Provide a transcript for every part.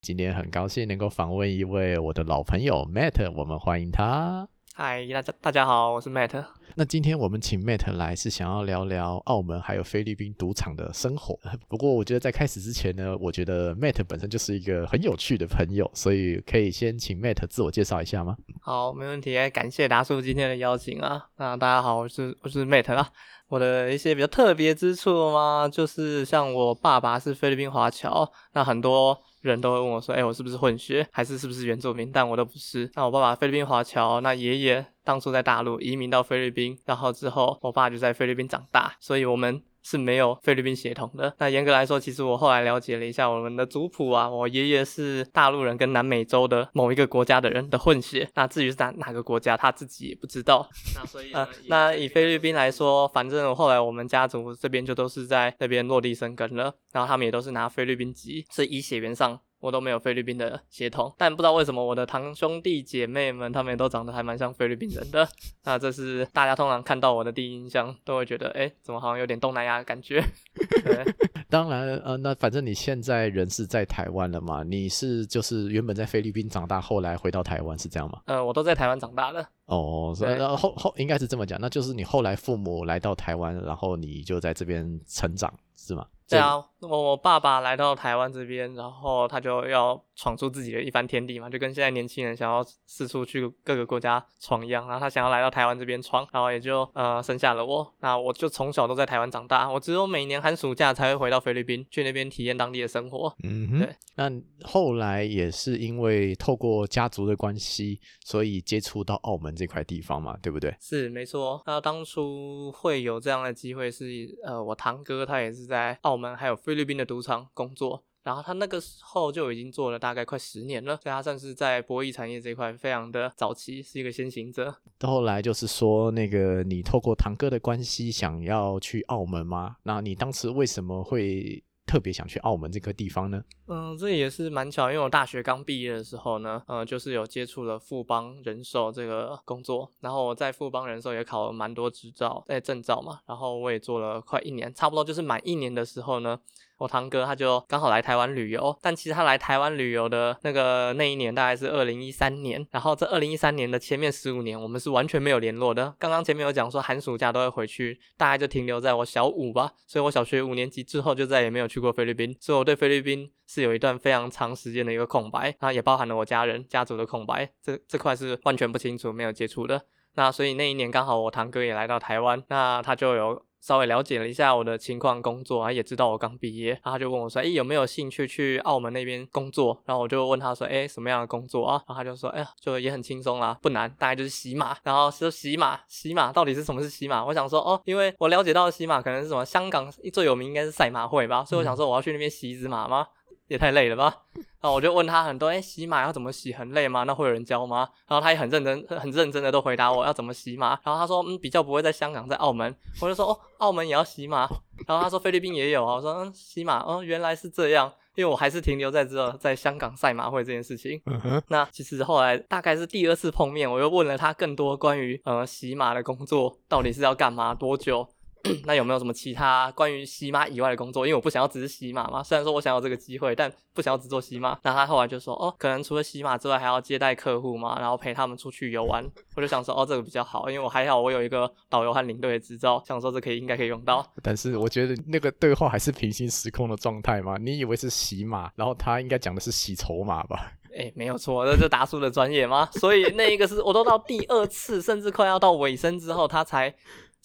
今天很高兴能够访问一位我的老朋友 Matt，我们欢迎他。嗨，大家大家好，我是 Matt。那今天我们请 Matt 来是想要聊聊澳门还有菲律宾赌场的生活。不过我觉得在开始之前呢，我觉得 Matt 本身就是一个很有趣的朋友，所以可以先请 Matt 自我介绍一下吗？好，没问题。感谢达叔今天的邀请啊。那大家好，我是我是 Matt 啊。我的一些比较特别之处嘛，就是像我爸爸是菲律宾华侨，那很多。人都会问我说：“哎，我是不是混血，还是是不是原住民？”但我都不是。那我爸爸菲律宾华侨，那爷爷当初在大陆移民到菲律宾，然后之后我爸就在菲律宾长大，所以我们。是没有菲律宾血统的。那严格来说，其实我后来了解了一下我们的族谱啊，我爷爷是大陆人跟南美洲的某一个国家的人的混血。那至于是哪哪个国家，他自己也不知道。那所以，那以菲律宾来说，反正后来我们家族这边就都是在那边落地生根了，然后他们也都是拿菲律宾籍，是以血缘上。我都没有菲律宾的血统，但不知道为什么我的堂兄弟姐妹们，他们也都长得还蛮像菲律宾人的。那这是大家通常看到我的第一印象，都会觉得，哎，怎么好像有点东南亚的感觉？对，当然，呃，那反正你现在人是在台湾了嘛？你是就是原本在菲律宾长大，后来回到台湾是这样吗？呃，我都在台湾长大的。哦，所以后后应该是这么讲，那就是你后来父母来到台湾，然后你就在这边成长，是吗？对啊，我爸爸来到台湾这边，然后他就要闯出自己的一番天地嘛，就跟现在年轻人想要四处去各个国家闯一样。然后他想要来到台湾这边闯，然后也就呃生下了我。那我就从小都在台湾长大，我只有每年寒暑假才会回到菲律宾去那边体验当地的生活。嗯哼，对。那后来也是因为透过家族的关系，所以接触到澳门这块地方嘛，对不对？是没错。那当初会有这样的机会，是呃我堂哥他也是在澳。我们还有菲律宾的赌场工作，然后他那个时候就已经做了大概快十年了，所以他算是在博弈产业这一块非常的早期，是一个先行者。到后来就是说，那个你透过堂哥的关系想要去澳门吗？那你当时为什么会？特别想去澳门这个地方呢？嗯，这也是蛮巧，因为我大学刚毕业的时候呢，呃，就是有接触了富邦人寿这个工作，然后我在富邦人寿也考了蛮多执照、哎证照嘛，然后我也做了快一年，差不多就是满一年的时候呢。我堂哥他就刚好来台湾旅游，但其实他来台湾旅游的那个那一年大概是二零一三年，然后这二零一三年的前面十五年，我们是完全没有联络的。刚刚前面有讲说寒暑假都会回去，大概就停留在我小五吧，所以我小学五年级之后就再也没有去过菲律宾，所以我对菲律宾是有一段非常长时间的一个空白，那也包含了我家人家族的空白，这这块是完全不清楚没有接触的。那所以那一年刚好我堂哥也来到台湾，那他就有。稍微了解了一下我的情况，工作啊，也知道我刚毕业，然后他就问我说：“哎，有没有兴趣去澳门那边工作？”然后我就问他说：“哎，什么样的工作啊？”然后他就说：“哎呀，就也很轻松啦，不难，大概就是洗马。”然后说洗马，洗马到底是什么是洗马？我想说哦，因为我了解到的洗马可能是什么香港最有名应该是赛马会吧，所以我想说我要去那边洗一只马吗？也太累了吧！然后我就问他很多，哎，洗马要怎么洗？很累吗？那会有人教吗？然后他也很认真、很认真的都回答我要怎么洗马。然后他说，嗯，比较不会在香港，在澳门。我就说，哦，澳门也要洗马。然后他说菲律宾也有啊。我说，嗯，洗马，哦，原来是这样。因为我还是停留在这，在香港赛马会这件事情。那其实后来大概是第二次碰面，我又问了他更多关于呃洗马的工作到底是要干嘛，多久。那有没有什么其他关于洗马以外的工作？因为我不想要只是洗马嘛。虽然说我想要这个机会，但不想要只做洗马。那他后来就说，哦，可能除了洗马之外，还要接待客户嘛，然后陪他们出去游玩。我就想说，哦，这个比较好，因为我还好，我有一个导游和领队的执照，想说这可以应该可以用到。但是我觉得那个对话还是平行时空的状态嘛。你以为是洗马，然后他应该讲的是洗筹码吧？哎，没有错，这是达叔的专业吗？所以那一个是我都到第二次，甚至快要到尾声之后，他才。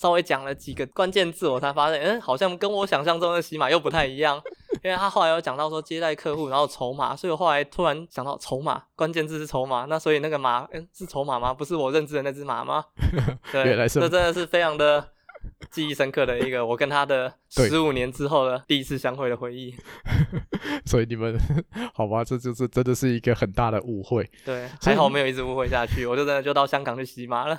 稍微讲了几个关键字，我才发现，嗯，好像跟我想象中的洗马又不太一样。因为他后来有讲到说接待客户，然后筹码，所以我后来突然想到筹码，关键字是筹码。那所以那个马，嗯，是筹码吗？不是我认知的那只马吗？对，这真的是非常的记忆深刻的一个，我跟他的十五年之后的第一次相会的回忆。所以你们好吧，这就是真的是一个很大的误会。对，还好没有一直误会下去，我就真的就到香港去洗马了。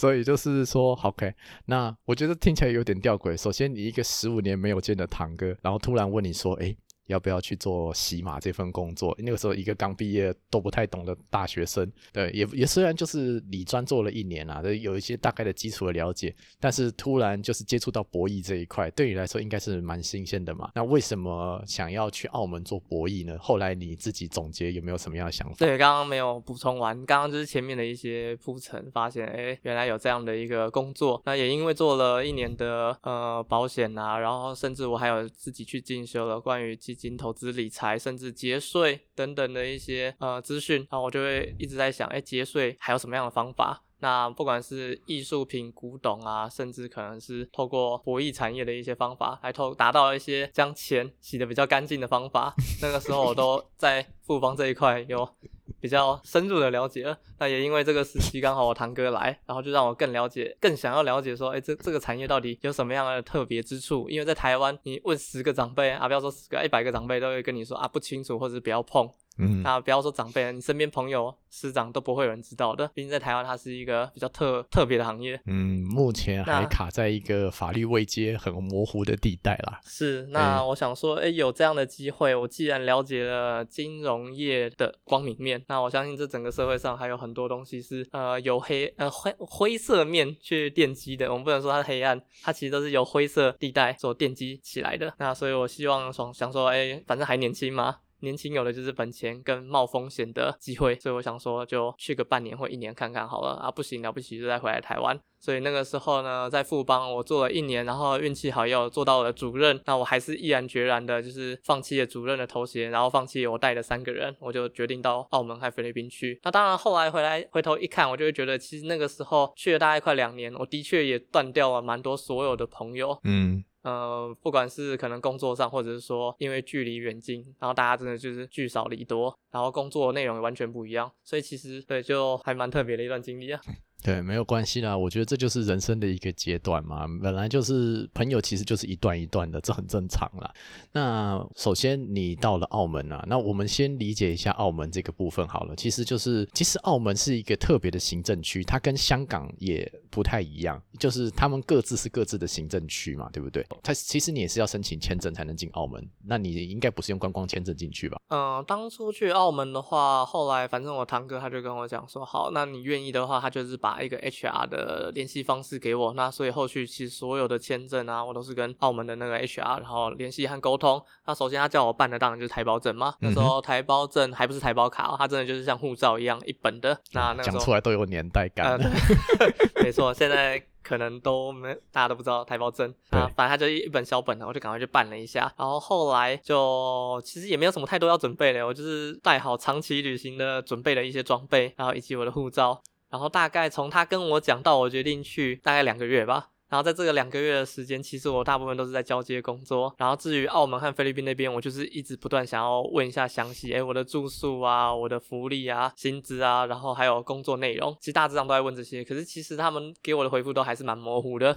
所以就是说，OK，那我觉得听起来有点吊诡。首先，你一个十五年没有见的堂哥，然后突然问你说，诶，要不要去做洗马这份工作？那个时候一个刚毕业都不太懂的大学生，对，也也虽然就是理专做了一年啊，有一些大概的基础的了解，但是突然就是接触到博弈这一块，对你来说应该是蛮新鲜的嘛。那为什么想要去澳门做博弈呢？后来你自己总结有没有什么样的想法？对，刚刚没有补充完，刚刚就是前面的一些铺陈，发现哎，原来有这样的一个工作。那也因为做了一年的呃保险啊，然后甚至我还有自己去进修了关于基金投资理财，甚至节税等等的一些呃资讯，然后我就会一直在想，哎，节税还有什么样的方法？那不管是艺术品、古董啊，甚至可能是透过博弈产业的一些方法，来透达到一些将钱洗得比较干净的方法。那个时候我都 在富邦这一块有比较深入的了解了。那也因为这个时期刚好我堂哥来，然后就让我更了解、更想要了解说，哎，这这个产业到底有什么样的特别之处？因为在台湾，你问十个长辈啊，不要说十个，一百个长辈都会跟你说啊，不清楚或者不要碰。嗯，那不要说长辈了，你身边朋友、师长都不会有人知道的。毕竟在台湾，它是一个比较特特别的行业。嗯，目前还卡在一个法律位阶很模糊的地带啦。是，那我想说，哎，有这样的机会，我既然了解了金融业的光明面，那我相信这整个社会上还有很多东西是呃由黑呃灰灰色面去奠基的。我们不能说它是黑暗，它其实都是由灰色地带所奠基起来的。那所以我希望想想说，哎，反正还年轻嘛。年轻有的就是本钱跟冒风险的机会，所以我想说就去个半年或一年看看好了啊，不行了不起就再回来台湾。所以那个时候呢，在富邦我做了一年，然后运气好又做到了主任，那我还是毅然决然的，就是放弃了主任的头衔，然后放弃我带的三个人，我就决定到澳门和菲律宾去。那当然后来回来回头一看，我就会觉得其实那个时候去了大概快两年，我的确也断掉了蛮多所有的朋友，嗯，呃，不管是可能工作上，或者是说因为距离远近，然后大家真的就是聚少离多，然后工作内容也完全不一样，所以其实对就还蛮特别的一段经历啊。对，没有关系啦。我觉得这就是人生的一个阶段嘛，本来就是朋友，其实就是一段一段的，这很正常啦。那首先你到了澳门啊，那我们先理解一下澳门这个部分好了。其实就是，其实澳门是一个特别的行政区，它跟香港也不太一样，就是他们各自是各自的行政区嘛，对不对？它其实你也是要申请签证才能进澳门，那你应该不是用观光签证进去吧？嗯，当初去澳门的话，后来反正我堂哥他就跟我讲说，好，那你愿意的话，他就是把一个 HR 的联系方式给我。那所以后续其实所有的签证啊，我都是跟澳门的那个 HR 然后联系和沟通。那首先他叫我办的当然就是台胞证嘛，那时候台胞证还不是台胞卡、哦，它真的就是像护照一样一本的。那那讲出来都有年代感。呃，对没错，现在可能都没大家都不知道台胞证啊，反正他就一本小本的，我就赶快去办了一下。然后后来就其实也没有什么太多要准备的，我就是带好长期旅行的准备的一些装备，然后以及我的护照。然后大概从他跟我讲到我决定去，大概两个月吧。然后在这个两个月的时间，其实我大部分都是在交接工作。然后至于澳门和菲律宾那边，我就是一直不断想要问一下详细，哎，我的住宿啊，我的福利啊，薪资啊，然后还有工作内容，其实大致上都在问这些。可是其实他们给我的回复都还是蛮模糊的。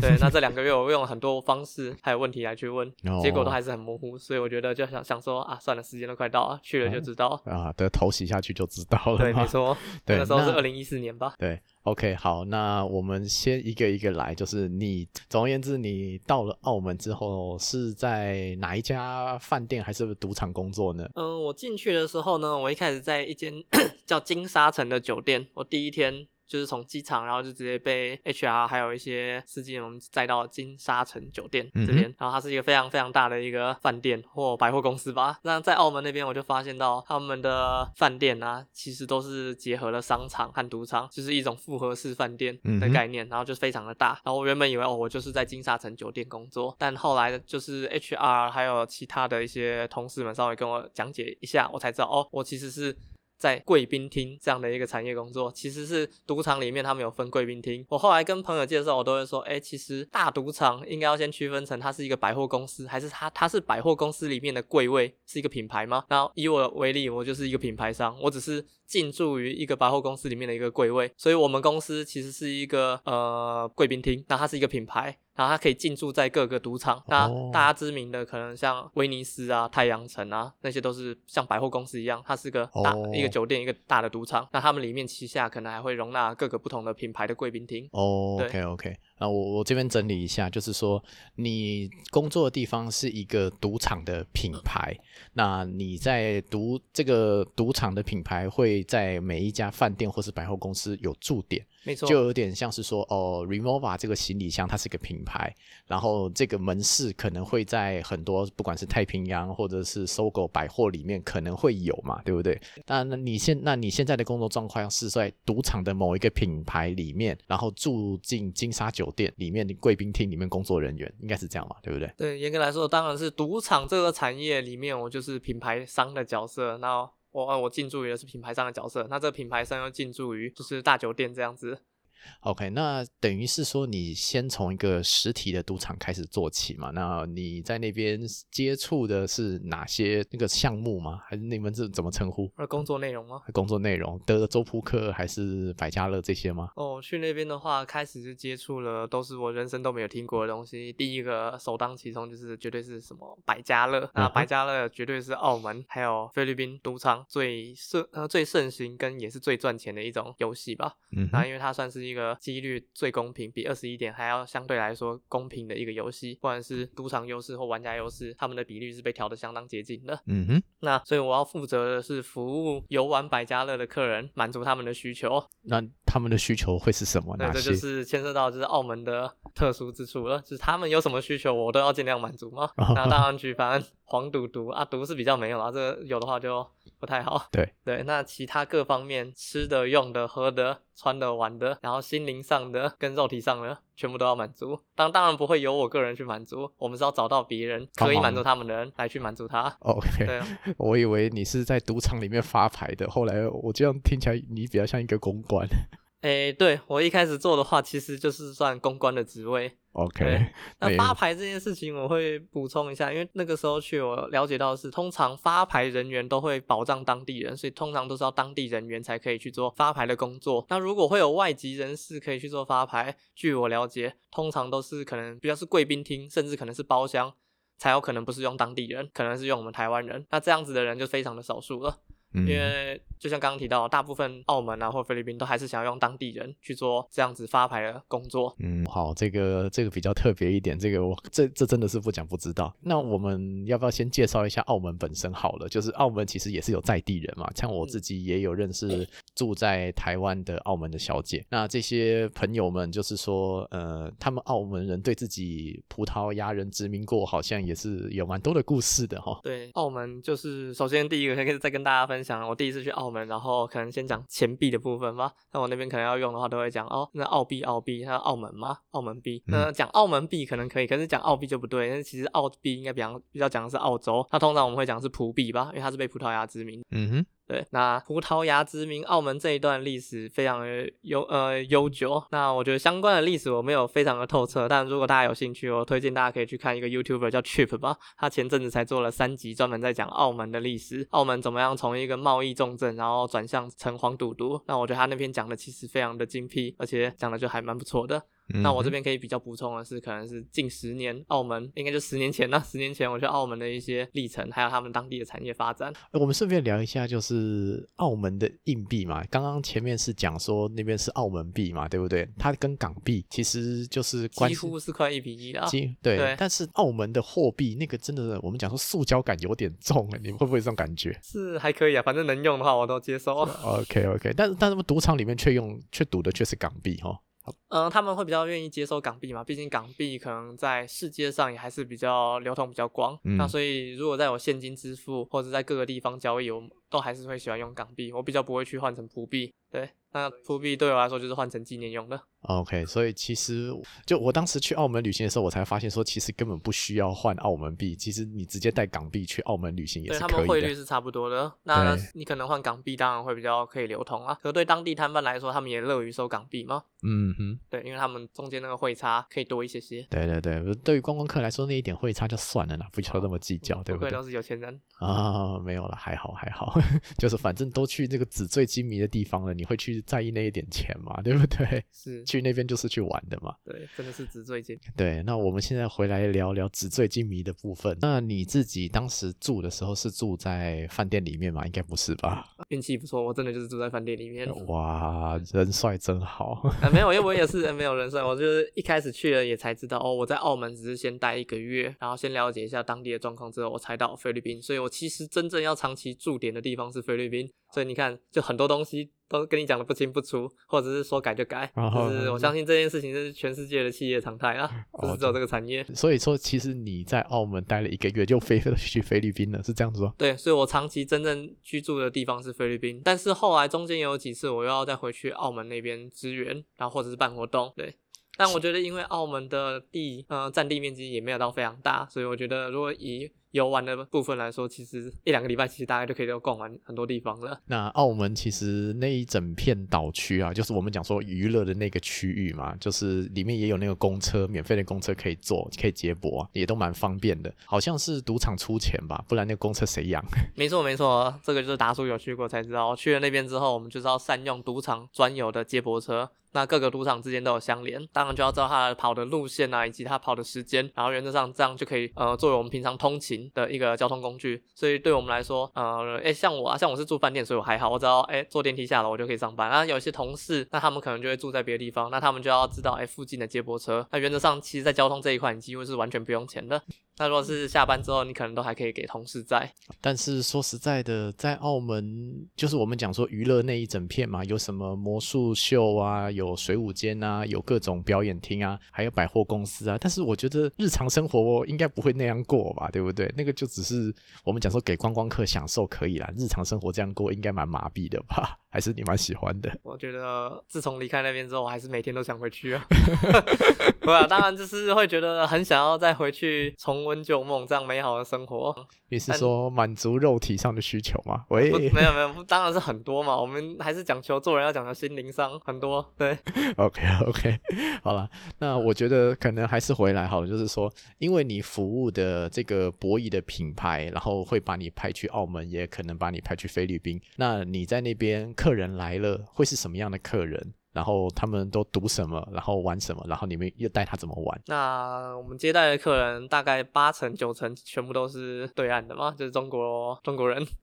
对，那这两个月我用了很多方式还有问题来去问，结果都还是很模糊。所以我觉得就想想说啊，算了，时间都快到了，去了就知道。啊，的头洗下去就知道了。对，没。错，对那时候是二零一四年吧。对，OK，好，那我们先一个一个来，就是你，总而言之，你到了澳门之后是在哪一家饭店还是赌场工作呢？嗯，我进去的时候呢，我一开始在一间 叫金沙城的酒店，我第一天。就是从机场，然后就直接被 HR 还有一些司机我们载到金沙城酒店这边，然后它是一个非常非常大的一个饭店或百货公司吧。那在澳门那边，我就发现到他们的饭店啊，其实都是结合了商场和赌场，就是一种复合式饭店的概念，然后就非常的大。然后我原本以为哦，我就是在金沙城酒店工作，但后来就是 HR 还有其他的一些同事们稍微跟我讲解一下，我才知道哦，我其实是。在贵宾厅这样的一个产业工作，其实是赌场里面他们有分贵宾厅。我后来跟朋友介绍，我都会说，哎，其实大赌场应该要先区分成它是一个百货公司，还是它它是百货公司里面的贵位是一个品牌吗？然后以我为例，我就是一个品牌商，我只是进驻于一个百货公司里面的一个柜位，所以我们公司其实是一个呃贵宾厅，那它是一个品牌。然后它可以进驻在各个赌场，那大家知名的可能像威尼斯啊、太阳城啊，那些都是像百货公司一样，它是个大一个酒店、一个大的赌场。那他们里面旗下可能还会容纳各个不同的品牌的贵宾厅。哦，OK OK，那我我这边整理一下，就是说你工作的地方是一个赌场的品牌，那你在赌这个赌场的品牌会在每一家饭店或是百货公司有驻点。没错，就有点像是说，哦，Remova 这个行李箱它是个品牌，然后这个门市可能会在很多不管是太平洋或者是搜狗百货里面可能会有嘛，对不对？那那你现那你现在的工作状况是在赌场的某一个品牌里面，然后住进金沙酒酒店里面的贵宾厅里面工作人员，应该是这样嘛，对不对？对，严格来说，当然是赌场这个产业里面，我就是品牌商的角色，那。我我进驻于的是品牌商的角色，那这个品牌商又进驻于就是大酒店这样子。OK，那等于是说你先从一个实体的赌场开始做起嘛？那你在那边接触的是哪些那个项目吗？还是你们是怎么称呼？工作内容吗？工作内容，德州扑克还是百家乐这些吗？哦，去那边的话，开始是接触了都是我人生都没有听过的东西。第一个首当其冲就是绝对是什么百家乐，那百家乐绝对是澳门还有菲律宾赌场最盛呃最盛行跟也是最赚钱的一种游戏吧。嗯，那因为它算是一一个几率最公平，比二十一点还要相对来说公平的一个游戏，不管是赌场优势或玩家优势，他们的比率是被调的相当接近的。嗯哼，那所以我要负责的是服务游玩百家乐的客人，满足他们的需求。那他们的需求会是什么？对，这就是牵涉到就是澳门的特殊之处了，就是他们有什么需求，我都要尽量满足嘛。那当然举凡黄赌毒 啊，毒是比较没有啊，这个有的话就。不太好，对 对，那其他各方面吃的、用的、喝的、穿的、玩的，然后心灵上的跟肉体上的，全部都要满足。当当然不会由我个人去满足，我们是要找到别人可以满足他们的人来去满足他。OK，对，我以为你是在赌场里面发牌的，后来我这样听起来你比较像一个公关。哎，对我一开始做的话，其实就是算公关的职位。OK，那发牌这件事情我会补充一下，因为那个时候去我了解到是，通常发牌人员都会保障当地人，所以通常都是要当地人员才可以去做发牌的工作。那如果会有外籍人士可以去做发牌，据我了解，通常都是可能比较是贵宾厅，甚至可能是包厢，才有可能不是用当地人，可能是用我们台湾人。那这样子的人就非常的少数了。因为就像刚刚提到，大部分澳门啊或菲律宾都还是想要用当地人去做这样子发牌的工作。嗯，好，这个这个比较特别一点，这个我这这真的是不讲不知道。那我们要不要先介绍一下澳门本身好了？就是澳门其实也是有在地人嘛，像我自己也有认识住在台湾的澳门的小姐。那这些朋友们就是说，呃，他们澳门人对自己葡萄牙人殖民过，好像也是有蛮多的故事的哈。对，澳门就是首先第一个可以再跟大家分。想我第一次去澳门，然后可能先讲钱币的部分吧。那我那边可能要用的话，都会讲哦，那澳币，澳币，那澳门吗？澳门币。那讲澳门币可能可以，可是讲澳币就不对。但是其实澳币应该比较比较讲的是澳洲。那通常我们会讲是葡币吧，因为它是被葡萄牙殖民。嗯哼。对，那葡萄牙殖民澳门这一段历史非常的悠呃悠久。那我觉得相关的历史我没有非常的透彻，但如果大家有兴趣，我推荐大家可以去看一个 YouTuber 叫 Chip 吧，他前阵子才做了三集，专门在讲澳门的历史，澳门怎么样从一个贸易重镇，然后转向城隍赌毒。那我觉得他那篇讲的其实非常的精辟，而且讲的就还蛮不错的。那我这边可以比较补充的是，可能是近十年澳门，应该就十年前那，十年前我去澳门的一些历程，还有他们当地的产业发展。我们顺便聊一下，就是澳门的硬币嘛。刚刚前面是讲说那边是澳门币嘛，对不对？它跟港币其实就是几乎是快一比一啊。对，但是澳门的货币那个真的，我们讲说塑胶感有点重，你们会不会这种感觉？是还可以啊，反正能用的话我都接受。OK OK，但是但是赌场里面却用却赌的却是港币哈。嗯，他们会比较愿意接受港币嘛？毕竟港币可能在世界上也还是比较流通比较广。那所以如果在有现金支付或者在各个地方交易，我都还是会喜欢用港币。我比较不会去换成葡币。对，那葡币对我来说就是换成纪念用的。OK，所以其实就我当时去澳门旅行的时候，我才发现说，其实根本不需要换澳门币，其实你直接带港币去澳门旅行也是可以的。们汇率是差不多的。那你可能换港币，当然会比较可以流通啊。可对当地摊贩来说，他们也乐于收港币吗。嗯哼，对，因为他们中间那个汇差可以多一些些。对对对，对于观光客来说，那一点汇差就算了啦，不需要那么计较，对不对？都是有钱人。啊，没有了，还好还好，就是反正都去这个纸醉金迷的地方了，你会去在意那一点钱嘛，对不对？是，去那边就是去玩的嘛。对，真的是纸醉金。对，那我们现在回来聊聊纸醉金迷的部分。那你自己当时住的时候是住在饭店里面吗？应该不是吧？运气不错，我真的就是住在饭店里面。哇，人帅真好。啊，没有，因为我也是没有人帅，我就是一开始去了也才知道哦，我在澳门只是先待一个月，然后先了解一下当地的状况之后，我才到菲律宾。所以我其实真正要长期驻点的地方是菲律宾。所以你看，就很多东西都跟你讲的不清不楚，或者是说改就改。哦就是我相信这件事情是全世界的企业常态啊，不是只有这个产业。所以说，其实你在澳门待了一个月，就飞去菲律宾了，是这样子吗？对，所以我长期真正居住的地方是菲律宾，但是后来中间有几次我又要再回去澳门那边支援，然后或者是办活动，对。但我觉得，因为澳门的地，呃，占地面积也没有到非常大，所以我觉得如果以游玩的部分来说，其实一两个礼拜其实大概就可以都逛完很多地方了。那澳门其实那一整片岛区啊，就是我们讲说娱乐的那个区域嘛，就是里面也有那个公车，免费的公车可以坐，可以接驳啊，也都蛮方便的。好像是赌场出钱吧，不然那个公车谁养？没错没错，这个就是达叔有去过才知道。去了那边之后，我们就是要善用赌场专有的接驳车。那各个赌场之间都有相连，当然就要知道它跑的路线啊，以及它跑的时间，然后原则上这样就可以呃作为我们平常通勤的一个交通工具。所以对我们来说，呃，诶，像我啊，像我是住饭店，所以我还好，我只要诶坐电梯下楼我就可以上班。那有些同事，那他们可能就会住在别的地方，那他们就要知道诶附近的接驳车。那原则上，其实在交通这一块，你几乎是完全不用钱的。那如果是下班之后，你可能都还可以给同事在。但是说实在的，在澳门，就是我们讲说娱乐那一整片嘛，有什么魔术秀啊，有水舞间啊，有各种表演厅啊，还有百货公司啊。但是我觉得日常生活应该不会那样过吧，对不对？那个就只是我们讲说给观光客享受可以啦，日常生活这样过应该蛮麻痹的吧？还是你蛮喜欢的？我觉得自从离开那边之后，我还是每天都想回去啊。对啊，当然就是会觉得很想要再回去重温旧梦，这样美好的生活。你是说满足肉体上的需求吗？喂，没有没有，当然是很多嘛。我们还是讲求做人要讲究心灵上很多。对，OK OK，好了，那我觉得可能还是回来好了，就是说，因为你服务的这个博弈的品牌，然后会把你派去澳门，也可能把你派去菲律宾。那你在那边客人来了，会是什么样的客人？然后他们都读什么，然后玩什么，然后你们又带他怎么玩？那我们接待的客人大概八成九成全部都是对岸的嘛，就是中国中国人。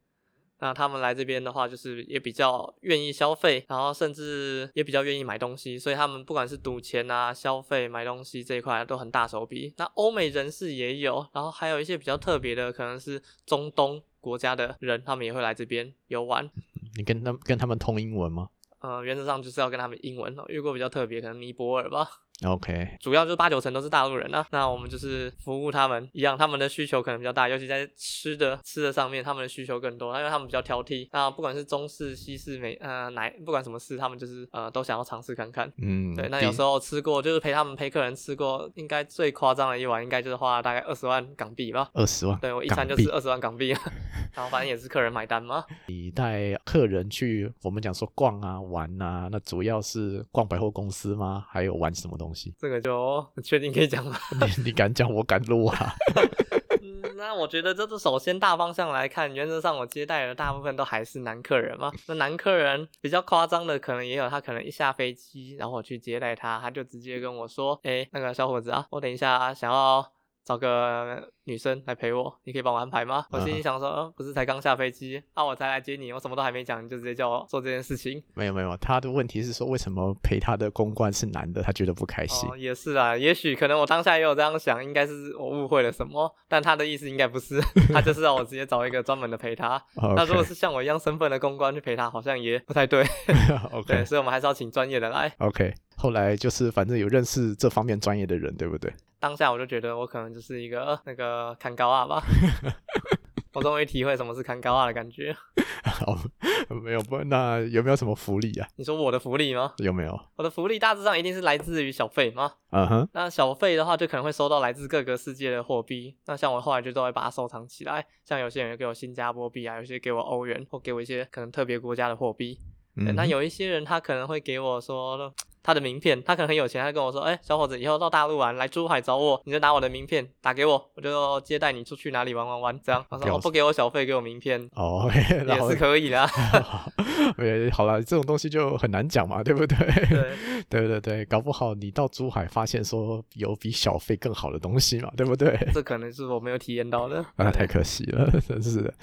那他们来这边的话，就是也比较愿意消费，然后甚至也比较愿意买东西，所以他们不管是赌钱啊、消费、买东西这一块都很大手笔。那欧美人士也有，然后还有一些比较特别的，可能是中东国家的人，他们也会来这边游玩。你跟他们跟他们通英文吗呃，原则上就是要跟他们英文。越过比较特别，可能尼泊尔吧。？OK，主要就是八九成都是大陆人啊，那我们就是服务他们一样，他们的需求可能比较大，尤其在吃的吃的上面，他们的需求更多，因为他们比较挑剔。那不管是中式、西式、美呃哪不管什么式，他们就是呃都想要尝试看看。嗯，对，那有时候吃过，就是陪他们陪客人吃过，应该最夸张的一碗，应该就是花了大概二十万港币吧。二十万，对我一餐就是二十万港币，然后反正也是客人买单嘛。你带客人去，我们讲说逛啊玩啊，那主要是逛百货公司吗？还有玩什么东西？这个就确定可以讲吗？你你敢讲，我敢录啊！嗯，那我觉得这是首先大方向来看，原则上我接待的大部分都还是男客人嘛。那男客人比较夸张的，可能也有他可能一下飞机，然后我去接待他，他就直接跟我说：“哎，那个小伙子啊，我等一下想要找个女生来陪我，你可以帮我安排吗？”我心里想说：“呃不是才刚下飞机，啊，我才来接你，我什么都还没讲，你就直接叫我做这件事情。”没有没有，他的问题是说为什么陪他的公关是男的，他觉得不开心。哦，也是啊，也许可能我当下也有这样想，应该是我误会了什么，但他的意思应该不是，他就是让我直接找一个专门的陪他。那如果是像我一样身份的公关去陪他，好像也不太对。对所以我们还是要请专业的来。OK，后来就是反正有认识这方面专业的人，对不对？当下我就觉得我可能就是一个、呃那个看高啊吧，我终于体会什么是看高啊的感觉。好，没有不，那有没有什么福利啊？你说我的福利吗？有没有？我的福利大致上一定是来自于小费吗？嗯哼，那小费的话，就可能会收到来自各个世界的货币。那像我后来就都会把它收藏起来。像有些人给我新加坡币啊，有些给我欧元，或给我一些可能特别国家的货币。嗯，那有一些人他可能会给我说。他的名片，他可能很有钱，他跟我说：“哎，小伙子，以后到大陆玩，来珠海找我，你就拿我的名片打给我，我就接待你出去哪里玩玩玩。”这样，他说：“不给我小费，给我名片。” 哦，也是可以的。哎，好了，这种东西就很难讲嘛，对不对？对，对对对，搞不好你到珠海发现说有比小费更好的东西嘛，对不对？这可能是我没有体验到的，那太可惜了，真是的。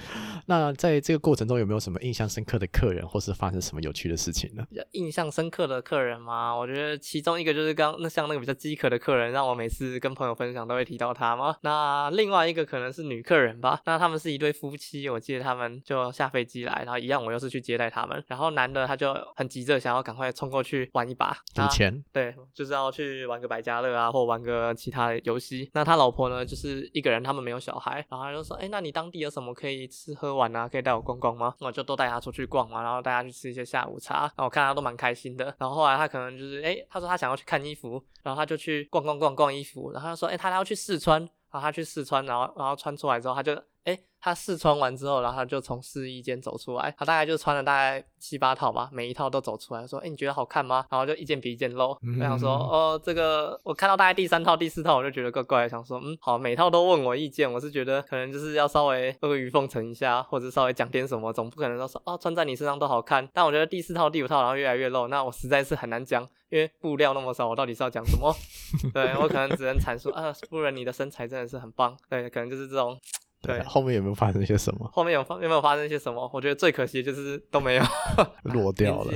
那在这个过程中有没有什么印象深刻的客人，或是发生什么有趣的事情呢？印象深刻的客人吗？我觉得其中一个就是刚那像那个比较饥渴的客人，让我每次跟朋友分享都会提到他嘛。那另外一个可能是女客人吧，那他们是一对夫妻，我记得他们就下飞机来，然后一样我又是去接待他们，然后男的他就很急着想要赶快冲过去玩一把赌钱，对，就是要去玩个百家乐啊，或玩个其他的游戏。那他老婆呢，就是一个人，他们没有小孩，然后他就说，哎，那你当地有什么可以吃喝玩啊？可以带我逛逛吗？我就都带他出去逛嘛，然后带他去吃一些下午茶，然后我看他都蛮开心的。然后后来他可能就是，哎，他说他想要去看衣服，然后他就去逛逛逛逛衣服，然后他说，哎，他要去试穿，然后他去试穿，然后然后穿出来之后，他就。哎，他试穿完之后，然后他就从试衣间走出来，他大概就穿了大概七八套吧，每一套都走出来，说：“哎，你觉得好看吗？”然后就一件比一件露。我想说，哦，这个我看到大概第三套、第四套，我就觉得怪怪，想说，嗯，好，每套都问我意见，我是觉得可能就是要稍微阿谀奉承一下，或者稍微讲点什么，总不可能都说哦，穿在你身上都好看。但我觉得第四套、第五套，然后越来越露，那我实在是很难讲，因为布料那么少，我到底是要讲什么？对我可能只能阐述啊，夫人你的身材真的是很棒。对，可能就是这种。对，后面有没有发生些什么？后面有发有没有发生一些什么？我觉得最可惜的就是都没有 落掉了。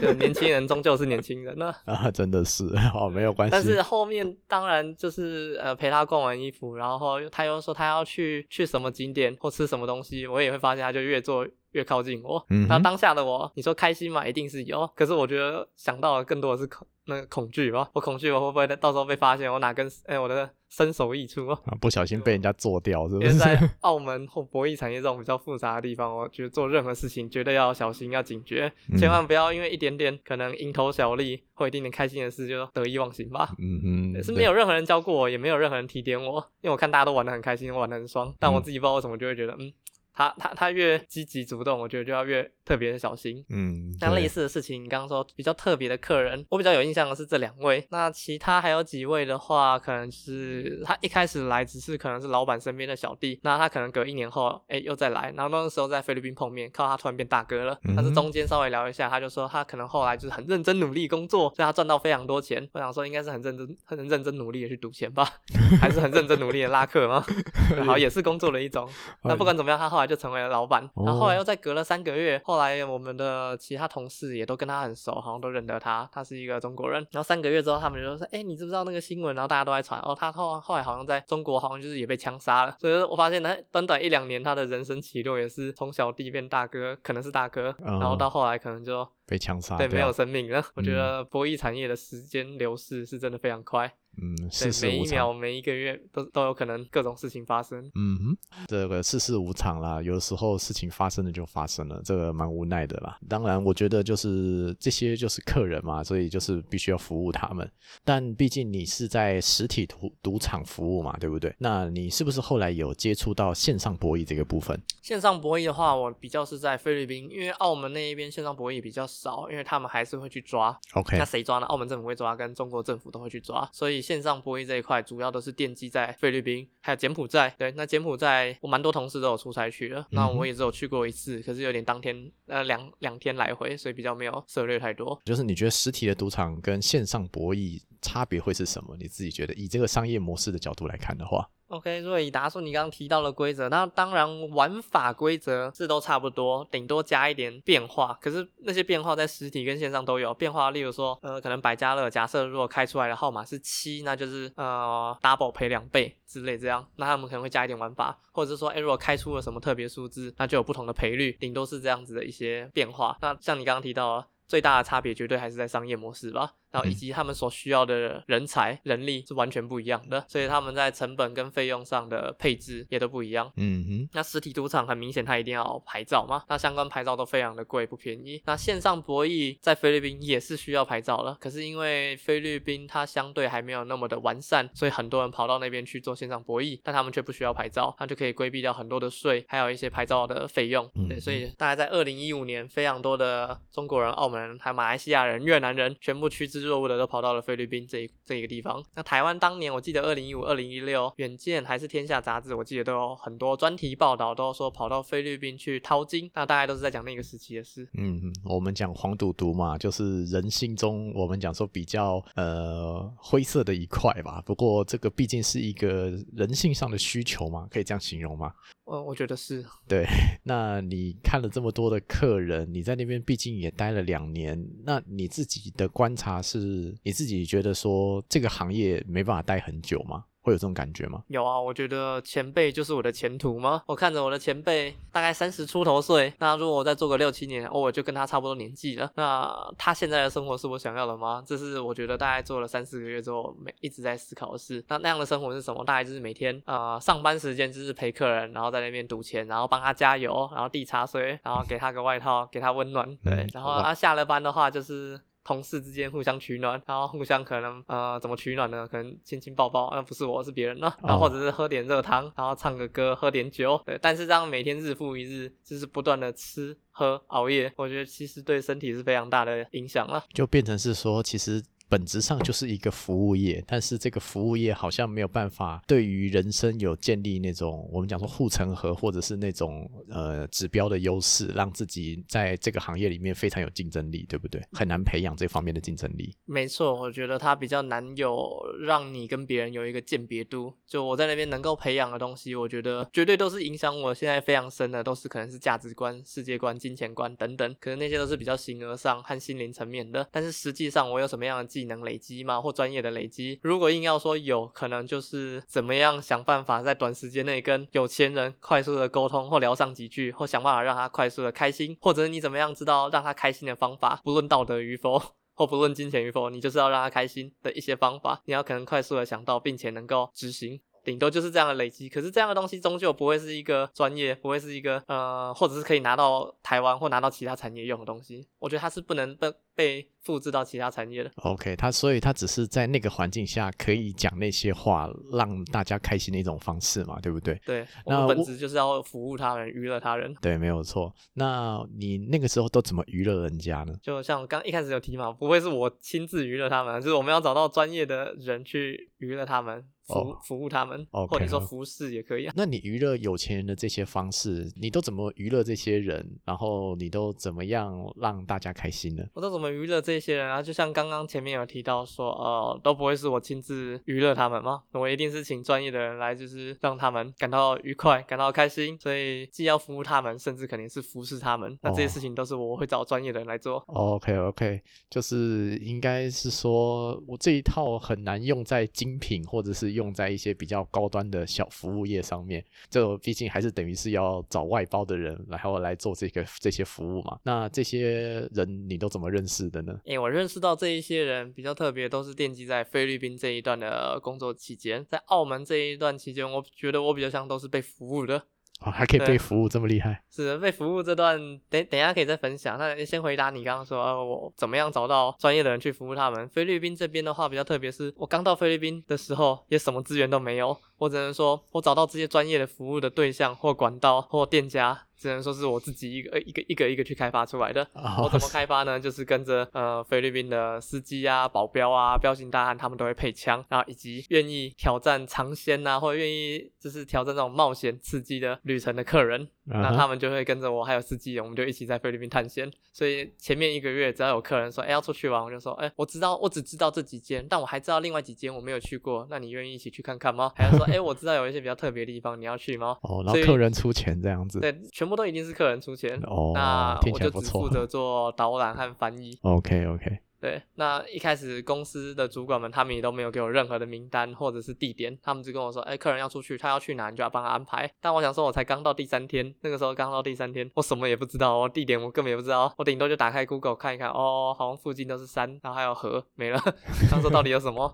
就年轻人终究是年轻人呢。啊，真的是哦，没有关系。但是后面当然就是呃陪他逛完衣服，然后他又说他要去去什么景点或吃什么东西，我也会发现他就越做越靠近我。那当下的我，你说开心嘛？一定是有。可是我觉得想到的更多的是恐那个恐惧吧。我恐惧我会不会到时候被发现？我哪根哎我的。身首异处啊！不小心被人家做掉，是不是？在 澳门或博弈产业这种比较复杂的地方，我觉得做任何事情绝对要小心，要警觉，千万不要因为一点点可能蝇头小利或一点点开心的事就得意忘形吧。嗯嗯，是没有任何人教过我，也没有任何人提点我，因为我看大家都玩的很开心，玩的很爽，但我自己不知道为什么就会觉得嗯。他他他越积极主动，我觉得就要越特别的小心。嗯，像类似的事情，你刚刚说比较特别的客人，我比较有印象的是这两位。那其他还有几位的话，可能是他一开始来只是可能是老板身边的小弟，那他可能隔一年后，哎，又再来，然后那个时候在菲律宾碰面，靠他突然变大哥了。但是中间稍微聊一下，他就说他可能后来就是很认真努力工作，所以他赚到非常多钱。我想说应该是很认真、很认真努力的去赌钱吧，还是很认真努力的拉客吗？好，也是工作的一种。那不管怎么样，他后来就成为了老板。然后后来又再隔了三个月，后来我们的其他同事也都跟他很熟，好像都认得他，他是一个中国人。然后三个月之后，他们就说：“哎，你知不知道那个新闻？”然后大家都在传哦，他后后来好像在中国，好像就是也被枪杀了。所以我发现，呢，短短一两年，他的人生起落也是从小弟变大哥，可能是大哥，然后到后来可能就被枪杀，对，没有生命了。我觉得博弈产业的时间流逝是真的非常快。嗯，世事每一秒每一个月都都有可能各种事情发生。嗯哼，这个世事无常啦，有时候事情发生了就发生了，这个蛮无奈的啦。当然，我觉得就是这些就是客人嘛，所以就是必须要服务他们。但毕竟你是在实体赌赌场服务嘛，对不对？那你是不是后来有接触到线上博弈这个部分？线上博弈的话，我比较是在菲律宾，因为澳门那一边线上博弈比较少，因为他们还是会去抓。OK，那谁抓呢？澳门政府会抓，跟中国政府都会去抓，所以。线上博弈这一块，主要都是奠基在菲律宾，还有柬埔寨。对，那柬埔寨我蛮多同事都有出差去了，那我也只有去过一次，可是有点当天呃两两天来回，所以比较没有涉猎太多。就是你觉得实体的赌场跟线上博弈差别会是什么？你自己觉得以这个商业模式的角度来看的话？OK，所以达叔，你刚刚提到了规则，那当然玩法规则是都差不多，顶多加一点变化。可是那些变化在实体跟线上都有变化，例如说，呃，可能百家乐，假设如果开出来的号码是七，那就是呃 double 赔两倍之类这样，那他们可能会加一点玩法，或者是说，哎，如果开出了什么特别数字，那就有不同的赔率，顶多是这样子的一些变化。那像你刚刚提到。最大的差别绝对还是在商业模式吧。然后以及他们所需要的人才人力是完全不一样的，所以他们在成本跟费用上的配置也都不一样。嗯哼，那实体赌场很明显，它一定要牌照嘛，那相关牌照都非常的贵，不便宜。那线上博弈在菲律宾也是需要牌照了，可是因为菲律宾它相对还没有那么的完善，所以很多人跑到那边去做线上博弈，但他们却不需要牌照，那就可以规避掉很多的税，还有一些牌照的费用。对，所以大概在二零一五年，非常多的中国人、澳门人、还有马来西亚人、越南人，全部趋之若鹜的都跑到了菲律宾这一这一个地方。那台湾当年我记得二零一五、二零一六，远见还是天下杂志，我记得都有很多专题报道，都说跑到菲律宾去淘金，那大概都是在讲那个时期的事。嗯，我们讲黄赌毒嘛，就是人性中我们讲说比较呃灰色的一块吧。不过这个毕竟是一个人性上的需求嘛，可以这样形容吗？嗯我觉得是。对，那你看了这么多的客人，你在那边毕竟也待了两年，那你自己的观察是，你自己觉得说这个行业没办法待很久吗？会有这种感觉吗？有啊，我觉得前辈就是我的前途吗？我看着我的前辈大概三十出头岁，那如果我再做个六七年，哦，我就跟他差不多年纪了。那他现在的生活是我想要的吗？这是我觉得大概做了三四个月之后，每一直在思考的事。那那样的生活是什么？大概就是每天呃上班时间就是陪客人，然后在那边赌钱，然后帮他加油，然后递茶水，然后给他个外套，给他温暖。对，然后他下了班的话就是。同事之间互相取暖，然后互相可能呃怎么取暖呢？可能亲亲抱抱，那不是我是别人呢，然后或者是喝点热汤，然后唱个歌，喝点酒，对。但是这样每天日复一日，就是不断的吃喝熬夜，我觉得其实对身体是非常大的影响了。就变成是说，其实。本质上就是一个服务业，但是这个服务业好像没有办法对于人生有建立那种我们讲说护城河，或者是那种呃指标的优势，让自己在这个行业里面非常有竞争力，对不对？很难培养这方面的竞争力。没错，我觉得它比较难有让你跟别人有一个鉴别度。就我在那边能够培养的东西，我觉得绝对都是影响我现在非常深的，都是可能是价值观、世界观、金钱观等等，可能那些都是比较形而上和心灵层面的。但是实际上我有什么样的？技能累积吗？或专业的累积？如果硬要说有可能，就是怎么样想办法在短时间内跟有钱人快速的沟通，或聊上几句，或想办法让他快速的开心，或者你怎么样知道让他开心的方法？不论道德与否，或不论金钱与否，你就是要让他开心的一些方法，你要可能快速的想到，并且能够执行。顶多就是这样的累积，可是这样的东西终究不会是一个专业，不会是一个呃，或者是可以拿到台湾或拿到其他产业用的东西。我觉得它是不能被被复制到其他产业的。OK，他所以他只是在那个环境下可以讲那些话，让大家开心的一种方式嘛，对不对？对，那本质就是要服务他人，娱乐他人。对，没有错。那你那个时候都怎么娱乐人家呢？就像刚一开始有提嘛，不会是我亲自娱乐他们，就是我们要找到专业的人去娱乐他们。服服务他们，或者说服侍也可以啊。那你娱乐有钱人的这些方式，你都怎么娱乐这些人？然后你都怎么样让大家开心呢？我都怎么娱乐这些人啊？就像刚刚前面有提到说，呃，都不会是我亲自娱乐他们吗？我一定是请专业的人来，就是让他们感到愉快，感到开心。所以既要服务他们，甚至肯定是服侍他们。那这些事情都是我会找专业的人来做。OK OK，就是应该是说我这一套很难用在精品或者是。用在一些比较高端的小服务业上面，这毕竟还是等于是要找外包的人，然后来做这个这些服务嘛。那这些人你都怎么认识的呢？诶，我认识到这一些人比较特别，都是奠基在菲律宾这一段的工作期间，在澳门这一段期间，我觉得我比较像都是被服务的。哦，还可以被服务这么厉害？是被服务这段，等等一下可以再分享。那先回答你刚刚说，我怎么样找到专业的人去服务他们？菲律宾这边的话比较特别，是我刚到菲律宾的时候，也什么资源都没有。我只能说，我找到这些专业的服务的对象或管道或店家。只能说是我自己一个一个一个一个去开发出来的。我怎么开发呢？就是跟着呃菲律宾的司机啊、保镖啊、彪形大汉，他们都会配枪，然后以及愿意挑战尝鲜呐，或者愿意就是挑战这种冒险刺激的旅程的客人，那他们就会跟着我，还有司机，我们就一起在菲律宾探险。所以前面一个月，只要有客人说哎要出去玩，我就说哎我知道，我只知道这几间，但我还知道另外几间我没有去过，那你愿意一起去看看吗？还要说哎我知道有一些比较特别的地方，你要去吗？哦，然后客人出钱这样子。对，全部都一定是客人出钱，哦那我就只负责做导览和翻译。OK OK。对，那一开始公司的主管们他们也都没有给我任何的名单或者是地点，他们只跟我说，哎，客人要出去，他要去哪，你就要帮他安排。但我想说，我才刚到第三天，那个时候刚到第三天，我什么也不知道哦，地点我根本也不知道，我顶多就打开 Google 看一看，哦，好像附近都是山，然后还有河，没了。他说到底有什么？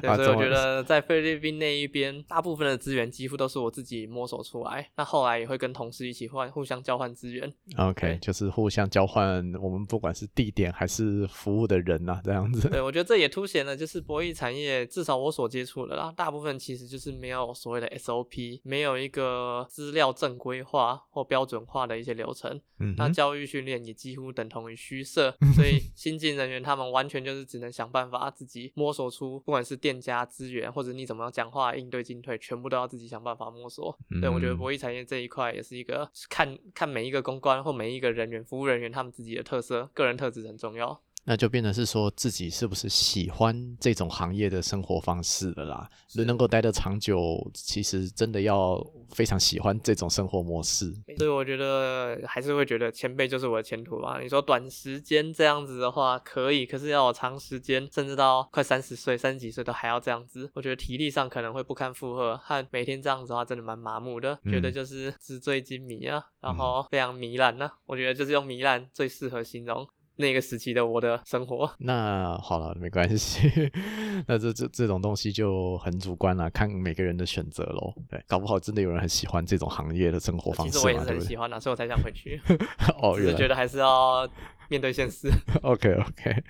对，所以我觉得在菲律宾那一边，大部分的资源几乎都是我自己摸索出来。那后来也会跟同事一起换，互相交换资源。OK，就是互相交换，我们不管是地点还是服务的人呐，这样子。对，我觉得这也凸显了，就是博弈产业，至少我所接触的啦，大部分其实就是没有所谓的 SOP，没有一个资料正规化或标准化的一些流程。嗯，那教育训练也几乎等同于虚设，所以新进人员他们完全就是只能想办法自己摸索出，不管是店家资源，或者你怎么样讲话应对进退，全部都要自己想办法摸索。对我觉得博弈产业这一块也是一个看看每一个公关或每一个人员服务人员他们自己的特色、个人特质很重要。那就变成是说自己是不是喜欢这种行业的生活方式了啦？能能够待得长久，其实真的要非常喜欢这种生活模式。所以我觉得还是会觉得前辈就是我的前途吧。你说短时间这样子的话可以，可是要我长时间，甚至到快三十岁、三十几岁都还要这样子，我觉得体力上可能会不堪负荷。和每天这样子的话，真的蛮麻木的，觉得就是纸醉金迷啊，然后非常糜烂呢。我觉得就是用糜烂最适合形容。那个时期的我的生活，那好了，没关系。那这这这种东西就很主观了，看每个人的选择喽。对，搞不好真的有人很喜欢这种行业的生活方式。其实我也是很喜欢的，所以我才想回去。哦，只是觉得还是要面对现实。OK OK，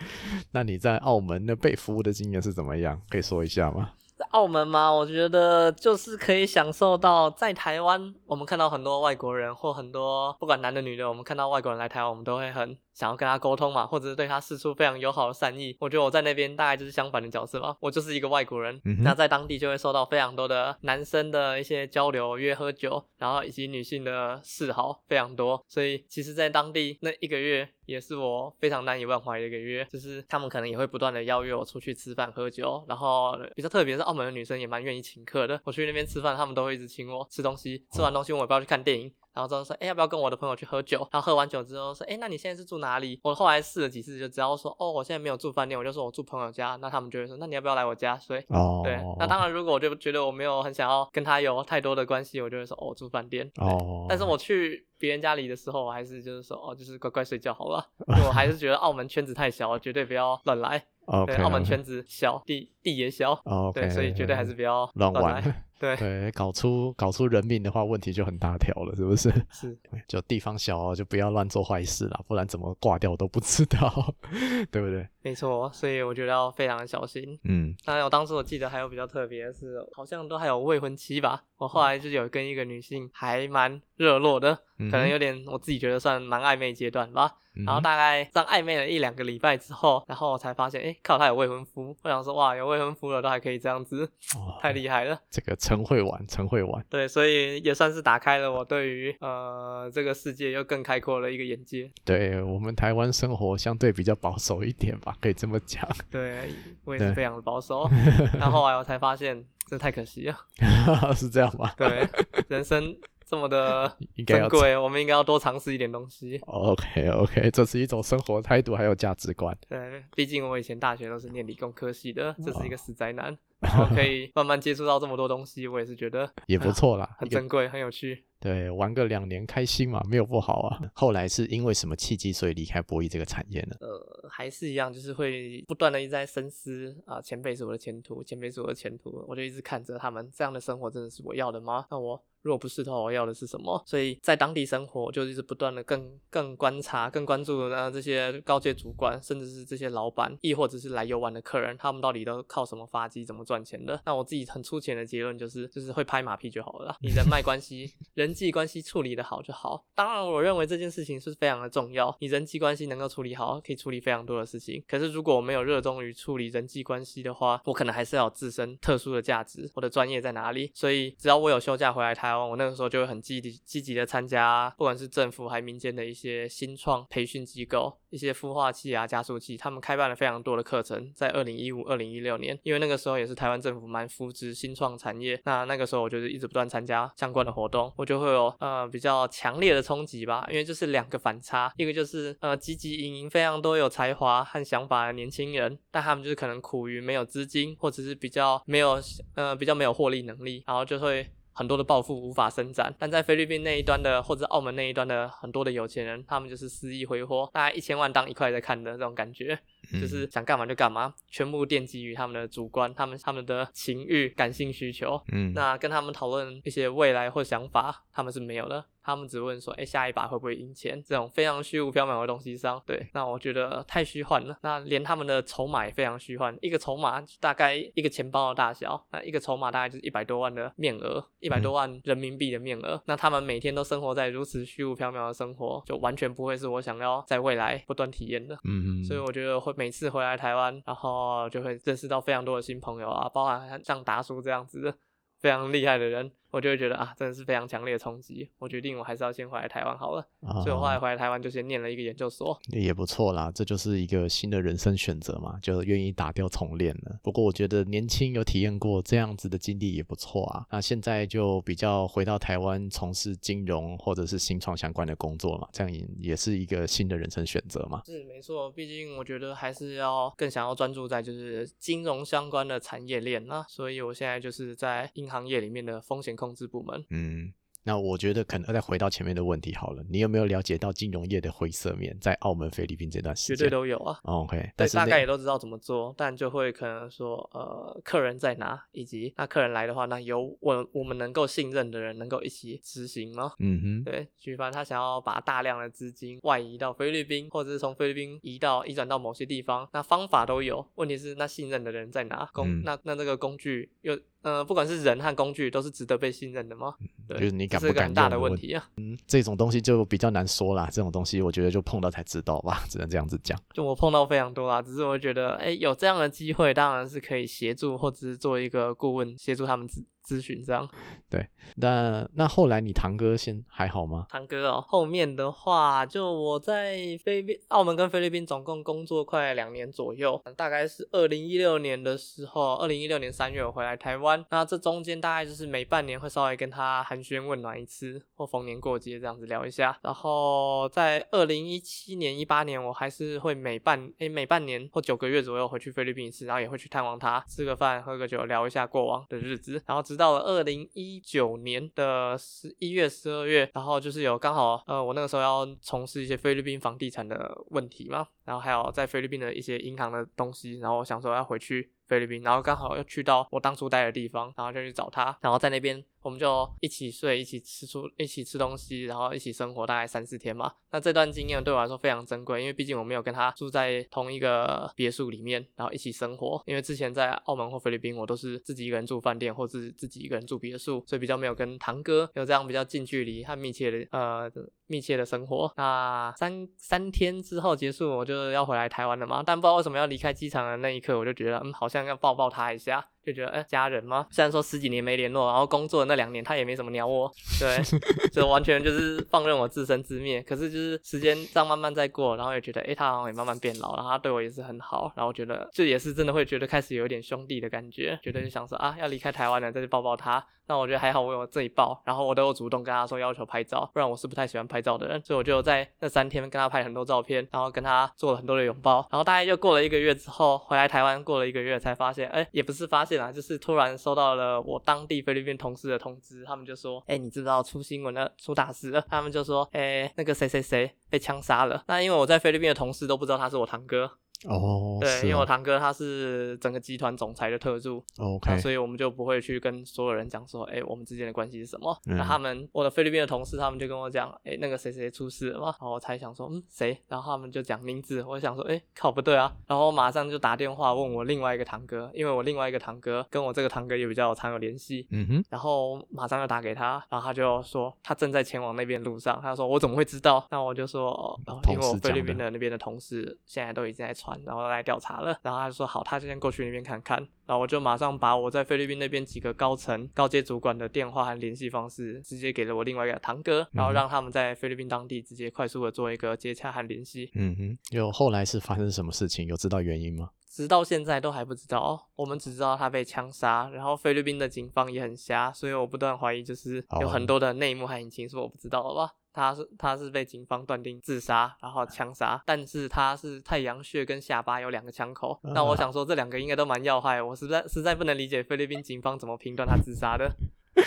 那你在澳门的被服务的经验是怎么样？可以说一下吗？澳门嘛，我觉得就是可以享受到在台湾，我们看到很多外国人或很多不管男的女的，我们看到外国人来台湾，我们都会很。想要跟他沟通嘛，或者是对他示出非常友好的善意，我觉得我在那边大概就是相反的角色吧。我就是一个外国人，那在当地就会受到非常多的男生的一些交流、约喝酒，然后以及女性的示好非常多。所以其实，在当地那一个月也是我非常难以忘怀的一个月，就是他们可能也会不断的邀约我出去吃饭喝酒，然后比较特别是澳门的女生也蛮愿意请客的。我去那边吃饭，他们都会一直请我吃东西，吃完东西我也不要去看电影。然后之后说，哎，要不要跟我的朋友去喝酒？然后喝完酒之后说，哎，那你现在是住哪里？我后来试了几次，就只要说，哦，我现在没有住饭店，我就说我住朋友家。那他们就会说，那你要不要来我家睡？哦，对。那当然，如果我就觉得我没有很想要跟他有太多的关系，我就会说，哦，住饭店。哦。但是我去别人家里的时候，我还是就是说，哦，就是乖乖睡觉好了。我还是觉得澳门圈子太小了，绝对不要乱来。对，澳门圈子小，地地也小。对，所以绝对还是不要乱玩。对对，搞出搞出人命的话，问题就很大条了，是不是？是，就地方小，就不要乱做坏事了，不然怎么挂掉都不知道，对不对？没错，所以我觉得要非常的小心。嗯，当然，我当时我记得还有比较特别的是，好像都还有未婚妻吧。我后来就有跟一个女性还蛮热络的，可能有点我自己觉得算蛮暧昧阶段吧。然后大概这样暧昧了一两个礼拜之后，然后我才发现，哎，靠，他有未婚夫。我想说，哇，有未婚夫了都还可以这样子，太厉害了。这个陈慧婉，陈慧婉，对，所以也算是打开了我对于呃这个世界又更开阔了一个眼界。对我们台湾生活相对比较保守一点吧，可以这么讲。对，我也是非常的保守。然后后来我才发现，这太可惜了。是这样吗？对，人生。这么的 珍贵，我们应该要多尝试一点东西。OK OK，这是一种生活态度，还有价值观。对，毕竟我以前大学都是念理工科系的，这是一个死宅男，然后可以 慢慢接触到这么多东西，我也是觉得也不错啦，很珍贵，很有趣。对，玩个两年开心嘛，没有不好啊。后来是因为什么契机，所以离开博弈这个产业呢？呃，还是一样，就是会不断的一直在深思啊，前辈是我的前途，前辈是我的前途，我就一直看着他们这样的生活，真的是我要的吗？那我。如果不是的话，我要的是什么？所以在当地生活，就一直不断的更更观察、更关注呢这些高阶主管，甚至是这些老板，亦或者是来游玩的客人，他们到底都靠什么发迹、怎么赚钱的？那我自己很粗浅的结论就是，就是会拍马屁就好了。你人脉关系、人人际关系处理的好就好。当然，我认为这件事情是非常的重要。你人际关系能够处理好，可以处理非常多的事情。可是如果我没有热衷于处理人际关系的话，我可能还是要有自身特殊的价值，我的专业在哪里？所以只要我有休假回来台湾。我那个时候就会很积极积极的参加，不管是政府还民间的一些新创培训机构，一些孵化器啊、加速器，他们开办了非常多的课程。在二零一五、二零一六年，因为那个时候也是台湾政府蛮扶植新创产业，那那个时候我就是一直不断参加相关的活动，我就会有呃比较强烈的冲击吧，因为就是两个反差，一个就是呃积极营营、非常多有才华和想法的年轻人，但他们就是可能苦于没有资金，或者是比较没有呃比较没有获利能力，然后就会。很多的暴富无法伸展，但在菲律宾那一端的或者澳门那一端的很多的有钱人，他们就是肆意挥霍，大概一千万当一块在看的这种感觉，就是想干嘛就干嘛，全部奠基于他们的主观，他们他们的情欲、感性需求。嗯，那跟他们讨论一些未来或想法，他们是没有的。他们只问说，哎，下一把会不会赢钱？这种非常虚无缥缈的东西上，对，那我觉得太虚幻了。那连他们的筹码也非常虚幻，一个筹码大概一个钱包的大小，那一个筹码大概就是一百多万的面额，一百多万人民币的面额。那他们每天都生活在如此虚无缥缈的生活，就完全不会是我想要在未来不断体验的。嗯嗯。所以我觉得会每次回来台湾，然后就会认识到非常多的新朋友啊，包含像达叔这样子的非常厉害的人。我就会觉得啊，真的是非常强烈的冲击。我决定我还是要先回来台湾好了，所以我后来回来台湾就先念了一个研究所，也不错啦。这就是一个新的人生选择嘛，就愿意打掉重练了。不过我觉得年轻有体验过这样子的经历也不错啊。那现在就比较回到台湾从事金融或者是新创相关的工作嘛，这样也也是一个新的人生选择嘛。是没错，毕竟我觉得还是要更想要专注在就是金融相关的产业链啊，所以我现在就是在银行业里面的风险控制部门。嗯，那我觉得可能再回到前面的问题好了。你有没有了解到金融业的灰色面？在澳门、菲律宾这段时间，绝对都有啊。OK，但是大概也都知道怎么做，但就会可能说，呃，客人在哪，以及那客人来的话，那有我我们能够信任的人能够一起执行吗？嗯哼，对，举凡他想要把大量的资金外移到菲律宾，或者是从菲律宾移到移转到某些地方，那方法都有。问题是那信任的人在哪？工那那这个工具又？呃，不管是人和工具，都是值得被信任的吗？对，就是你敢不敢大的问题啊。嗯，这种东西就比较难说啦。这种东西，我觉得就碰到才知道吧，只能这样子讲。就我碰到非常多啦，只是我觉得，哎，有这样的机会，当然是可以协助，或者是做一个顾问，协助他们咨咨询这样。对，那那后来你堂哥先还好吗？堂哥哦，后面的话，就我在菲澳门跟菲律宾总共工作快两年左右，大概是二零一六年的时候，二零一六年三月我回来台湾。那这中间大概就是每半年会稍微跟他寒暄问暖一次，或逢年过节这样子聊一下。然后在二零一七年、一八年，我还是会每半诶每半年或九个月左右回去菲律宾一次，然后也会去探望他，吃个饭、喝个酒，聊一下过往的日子。然后直到到了二零一九年的十一月、十二月，然后就是有刚好呃我那个时候要从事一些菲律宾房地产的问题嘛，然后还有在菲律宾的一些银行的东西，然后我想说要回去。菲律宾，然后刚好又去到我当初待的地方，然后就去找他，然后在那边。我们就一起睡，一起吃出，一起吃东西，然后一起生活，大概三四天嘛。那这段经验对我来说非常珍贵，因为毕竟我没有跟他住在同一个别墅里面，然后一起生活。因为之前在澳门或菲律宾，我都是自己一个人住饭店，或是自己一个人住别墅，所以比较没有跟堂哥有这样比较近距离和密切的呃密切的生活。那三三天之后结束，我就要回来台湾了嘛。但不知道为什么要离开机场的那一刻，我就觉得嗯，好像要抱抱他一下。就觉得哎，家人吗？虽然说十几年没联络，然后工作那两年他也没什么鸟我，对，就完全就是放任我自生自灭。可是就是时间这样慢慢在过，然后也觉得哎，他好像也慢慢变老，然后他对我也是很好，然后觉得这也是真的会觉得开始有一点兄弟的感觉，觉得就想说啊，要离开台湾了，再去抱抱他。那我觉得还好，我有这一抱，然后我都有主动跟他说要求拍照，不然我是不太喜欢拍照的人，所以我就在那三天跟他拍很多照片，然后跟他做了很多的拥抱。然后大概又过了一个月之后，回来台湾过了一个月才发现，哎，也不是发现啊，就是突然收到了我当地菲律宾同事的通知，他们就说，哎，你知道出新闻了，出大事了。他们就说，哎，那个谁谁谁被枪杀了。那因为我在菲律宾的同事都不知道他是我堂哥。哦，对，因为我堂哥他是整个集团总裁的特助，OK，所以我们就不会去跟所有人讲说，哎，我们之间的关系是什么。那他们，我的菲律宾的同事，他们就跟我讲，哎，那个谁谁出事了嘛，然后我才想说，嗯，谁？然后他们就讲名字，我想说，哎，靠，不对啊。然后我马上就打电话问我另外一个堂哥，因为我另外一个堂哥跟我这个堂哥也比较常有联系，嗯哼。然后马上就打给他，然后他就说他正在前往那边路上，他说我怎么会知道？那我就说，哦，因为我菲律宾的那边的同事现在都已经在传，然后来调查。了，然后他就说好，他就先过去那边看看，然后我就马上把我在菲律宾那边几个高层、高阶主管的电话和联系方式直接给了我另外一个堂哥，然后让他们在菲律宾当地直接快速的做一个接洽和联系。嗯哼，有后来是发生什么事情？有知道原因吗？直到现在都还不知道，哦我们只知道他被枪杀，然后菲律宾的警方也很瞎，所以我不断怀疑，就是有很多的内幕和隐情是我不知道的吧？他是他是被警方断定自杀，然后枪杀，但是他是太阳穴跟下巴有两个枪口，那我想说这两个应该都蛮要害，我实在实在不能理解菲律宾警方怎么评断他自杀的。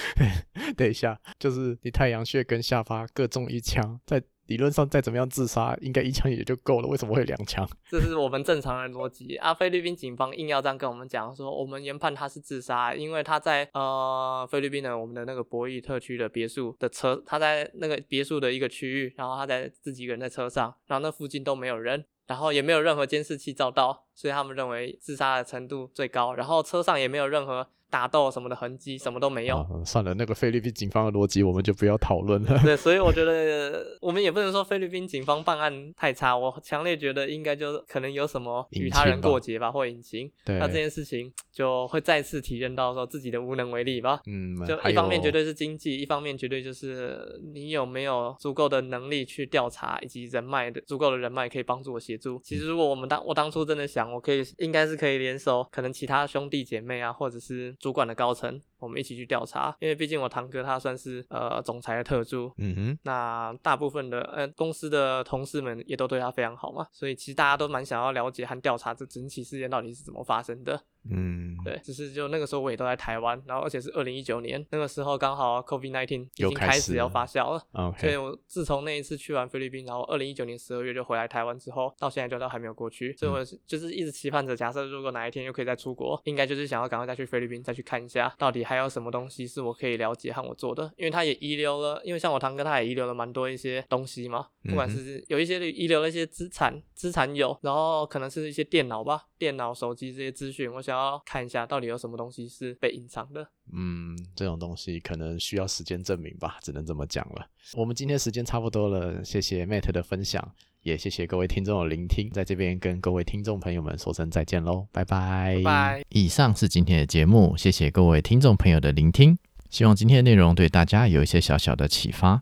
等一下，就是你太阳穴跟下巴各中一枪，在。理论上再怎么样自杀，应该一枪也就够了。为什么会两枪？这是我们正常的逻辑啊！菲律宾警方硬要这样跟我们讲说，我们研判他是自杀，因为他在呃菲律宾的我们的那个博弈特区的别墅的车，他在那个别墅的一个区域，然后他在自己一个人在车上，然后那附近都没有人，然后也没有任何监视器照到，所以他们认为自杀的程度最高，然后车上也没有任何。打斗什么的痕迹什么都没有。算了，那个菲律宾警方的逻辑我们就不要讨论了。对，所以我觉 得我们也不能说菲律宾警方办案太差。我强烈觉得应该就可能有什么与他人过节吧，或隐情。对，那这件事情就会再次体验到说自己的无能为力吧。嗯，就一方面绝对是经济，一方面绝对就是你有没有足够的能力去调查，以及人脉的足够的人脉可以帮助我协助。其实如果我们当我当初真的想，我可以应该是可以联手，可能其他兄弟姐妹啊，或者是。主管的高层。我们一起去调查，因为毕竟我堂哥他算是呃总裁的特助，嗯哼，那大部分的呃公司的同事们也都对他非常好嘛，所以其实大家都蛮想要了解和调查这整起事件到底是怎么发生的，嗯，对，只是就那个时候我也都在台湾，然后而且是二零一九年那个时候刚好 COVID nineteen 已经开始要发酵了，OK，所以我自从那一次去完菲律宾，然后二零一九年十二月就回来台湾之后，到现在就都还没有过去，所以我就是一直期盼着，假设如果哪一天又可以再出国，应该就是想要赶快再去菲律宾再去看一下，到底还有什么东西。是我可以了解和我做的，因为他也遗留了，因为像我堂哥他也遗留了蛮多一些东西嘛，不管是有一些遗留了一些资产，资产有，然后可能是一些电脑吧，电脑、手机这些资讯，我想要看一下到底有什么东西是被隐藏的。嗯，这种东西可能需要时间证明吧，只能这么讲了。我们今天时间差不多了，谢谢 Matt 的分享。也谢谢各位听众的聆听，在这边跟各位听众朋友们说声再见喽，拜拜。拜。以上是今天的节目，谢谢各位听众朋友的聆听，希望今天的内容对大家有一些小小的启发。